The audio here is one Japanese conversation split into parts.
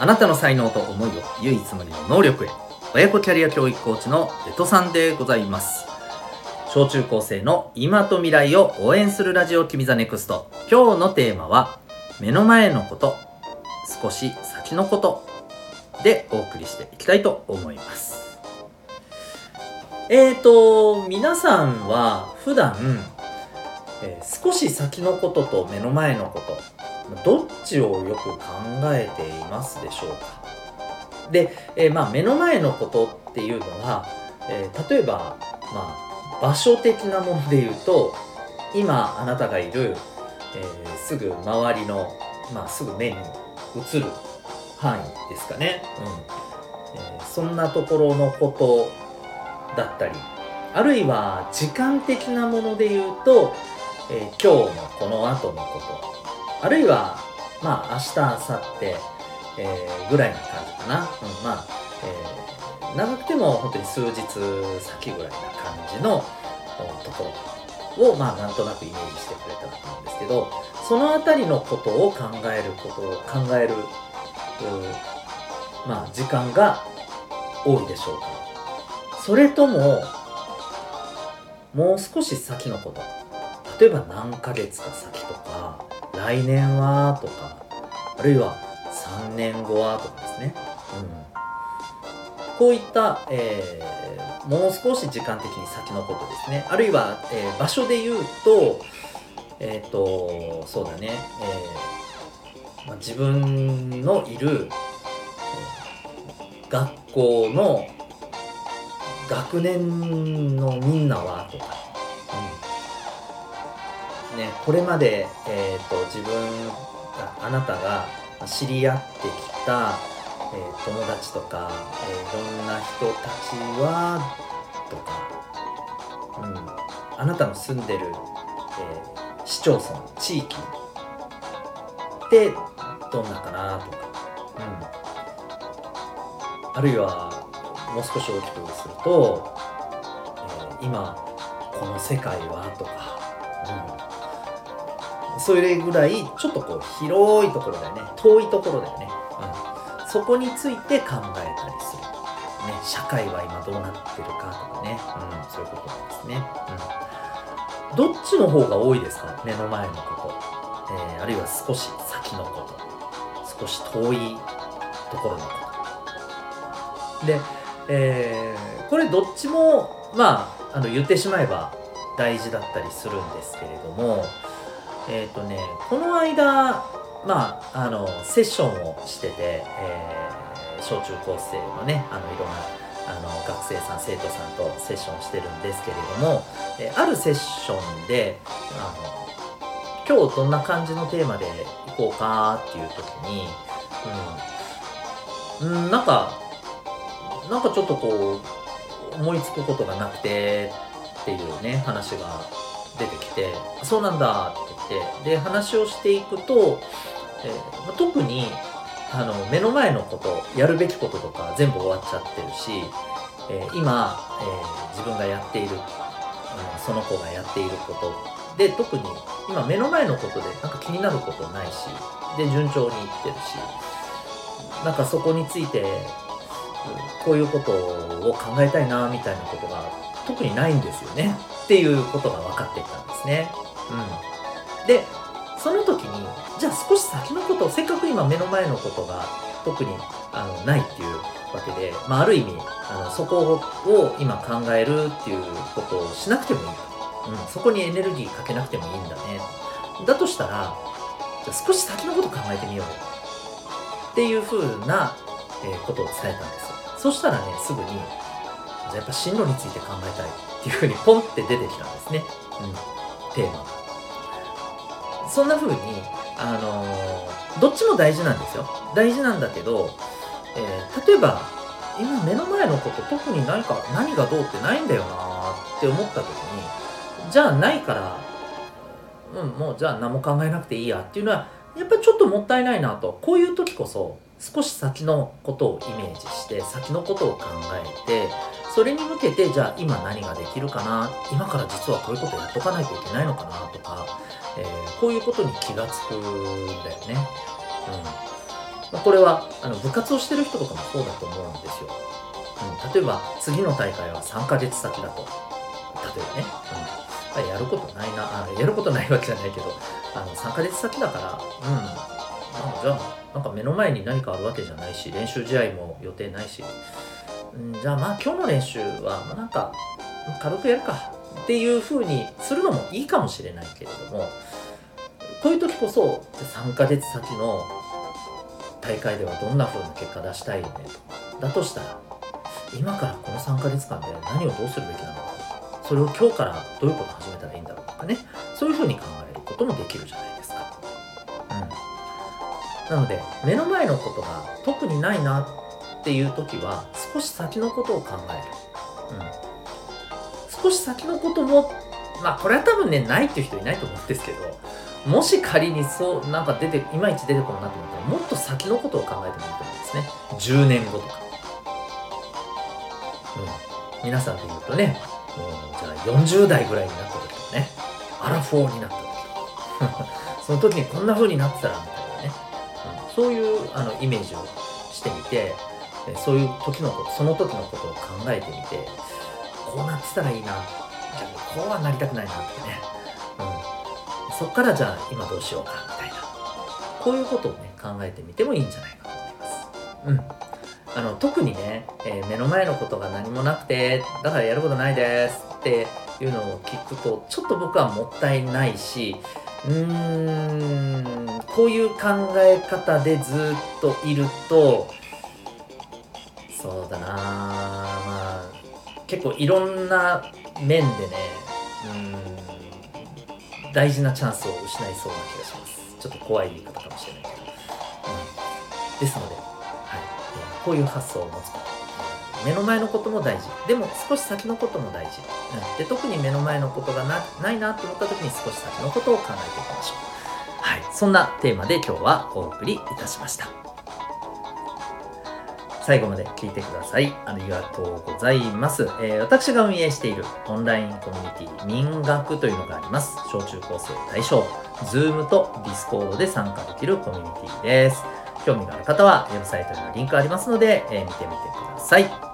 あなたの才能と思いを唯一無二の能力へ。親子キャリア教育コーチのデトさんでございます。小中高生の今と未来を応援するラジオ君 the NEXT。今日のテーマは目の前のこと少し先のこと。でお送りしていきたいと思います。えーと皆さんは普段、えー少し先のことと目の前のこと。どっちをよく考えていますでしょうか？で、えーまあ、目の前のことっていうのは、えー例えば、まあ、場所的なもので言うと今あなたがいる、えーすぐ周りの、まあ、すぐ目に映る範囲ですかね、うん。えそんなところのことだったりあるいは時間的なもので言うと、え今日のこの後のこと。あるいはまあ明日明後日、えーぐらいな感じかな、うん、まあ、えー長くても本当に数日先ぐらいな感じのところをまあなんとなくイメージしてくれたらと思うんですけどそのあたりのことを考えることを考えるうまあ時間が多いでしょうか。それとももう少し先のこと。例えば何ヶ月か先とか来年はとかあるいは3年後はとかですね、うん、こういった、えーもう少し時間的に先のことですね。あるいは、えー場所で言うとえっ、とそうだね、えーまあ、自分のいる、えー学校の学年のみんなはとか、うんね、これまで、えー、と自分があなたが知り合ってきた、えー友達とか、えーいろんな人たちはとか、うん、あなたの住んでる、えー市町村地域ってどんなかなとか、うん、あるいはもう少し大きくすると、えー今この世界はとか、うん、それぐらいちょっとこう広いところだよね。遠いところだよね、うん、そこについて考えたりする、ね、社会は今どうなってるかとかね、うん、そういうことなんですね、うん、どっちの方が多いですか？目の前のこと、えーあるいは少し先のこと。少し遠いところのこと。で、えーこれどっちもまああの言ってしまえば大事だったりするんですけれどもえっ、とねこの間まああのセッションをしてて、えー小中高生のねあのいろんなあの学生さん生徒さんとセッションしてるんですけれども、えーあるセッションであの今日どんな感じのテーマでいこうかっていう時に、うん、んなんかなんかちょっとこう思いつくことがなくてっていうね話が出てきてそうなんだっててで話をしていくと、えーまあ特にあの目の前のことやるべきこととか全部終わっちゃってるし、えー今、えー自分がやっているあのその子がやっていることで特に今目の前のことでなんか気になることないしで順調にいってるしなんかそこについてこういうことを考えたいなみたいなことが特にないんですよねっていうことが分かってきたんですね。うん、でその時にじゃあ少し先のことをせっかく今目の前のことが特にあのないっていうわけで、まあ、ある意味あのそこを今考えるっていうことをしなくてもいいと、うん、そこにエネルギーかけなくてもいいんだね。だとしたらじゃ少し先のこと考えてみよう。っていう風な、えーことを伝えたんですそしたらねすぐにじゃやっぱ進路について考えたいっていう風にポンって出てきたんですね、うん、テーマが。そんな風にあのーどっちも大事なんですよ。大事なんだけどえー、例えば今目の前のこと特に何か何がどうってないんだよなって思った時にじゃあないからうんもうじゃあ何も考えなくていいやっていうのはやっぱりちょっともったいないなと。こういう時こそ少し先のことをイメージして先のことを考えてそれに向けてじゃあ今何ができるかな？今から実はこういうことやっとかないといけないのかな？とか、えー、こういうことに気がつくんだよね。うんま、これはあの部活をしてる人とかもそうだと思うんですよ。うん、例えば次の大会は3ヶ月先だと。例えばね。うん、やることないなあ、やることないわけじゃないけど、あの3ヶ月先だから、うん、まあ、じゃあなんか目の前に何かあるわけじゃないし練習試合も予定ないし、うん、じゃあまあ今日の練習はまあなんか軽くやるかっていう風にするのもいいかもしれないけれどもこういう時こそ3ヶ月先の大会ではどんな風な結果出したいよねとだとしたら今からこの3ヶ月間で何をどうするべきなのかそれを今日からどういうこと始めたらいいんだろうとかねそういう風に考えることもできるじゃない。なので目の前のことが特にないなっていう時は少し先のことを考える、うん、少し先のこともまあこれは多分ねないっていう人いないと思うんですけどもし仮にそうなんか出ていまいち出てこないなと思ったらもっと先のことを考えてもいいと思うんですね。10年後とか、うん、皆さんで言うとね。も、う、じゃあ40代ぐらいになった時とかね。アラフォーになった時 その時にこんな風になってたらみたいな。そういうあのイメージをしてみてそういう時のことその時のことを考えてみてこうなってたらいいなじゃあこうはなりたくないなってね、うん、そっからじゃあ今どうしようかみたいな。こういうことをね考えてみてもいいんじゃないかと思います。うん。あの特にね、えー、目の前のことが何もなくてだからやることないですっていうのを聞くとちょっと僕はもったいないしうん。こういう考え方でずっといるとそうだなまあ結構いろんな面でねうん大事なチャンスを失いそうな気がします。ちょっと怖い言い方かもしれないけど、うん、ですので、はい、こういう発想を持つこと。目の前のことも大事。でも少し先のことも大事、うん、で特に目の前のことがなないなと思った時に少し先のことを考えていきましょう。はい。そんなテーマで今日はお送りいたしました。最後まで聞いてください。ありがとうございます、えー、私が運営しているオンラインコミュニティ民学というのがあります。小中高生対象 Zoom と Discord で参加できるコミュニティです。興味がある方はウェブサイトにもリンクありますので、えー、見てみてください。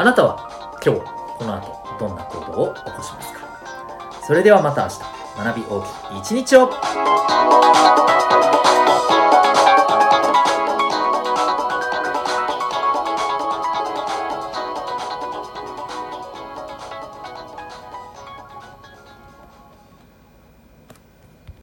あなたは今日この後どんな行動を起こしますか？それではまた明日。学び大きい一日を。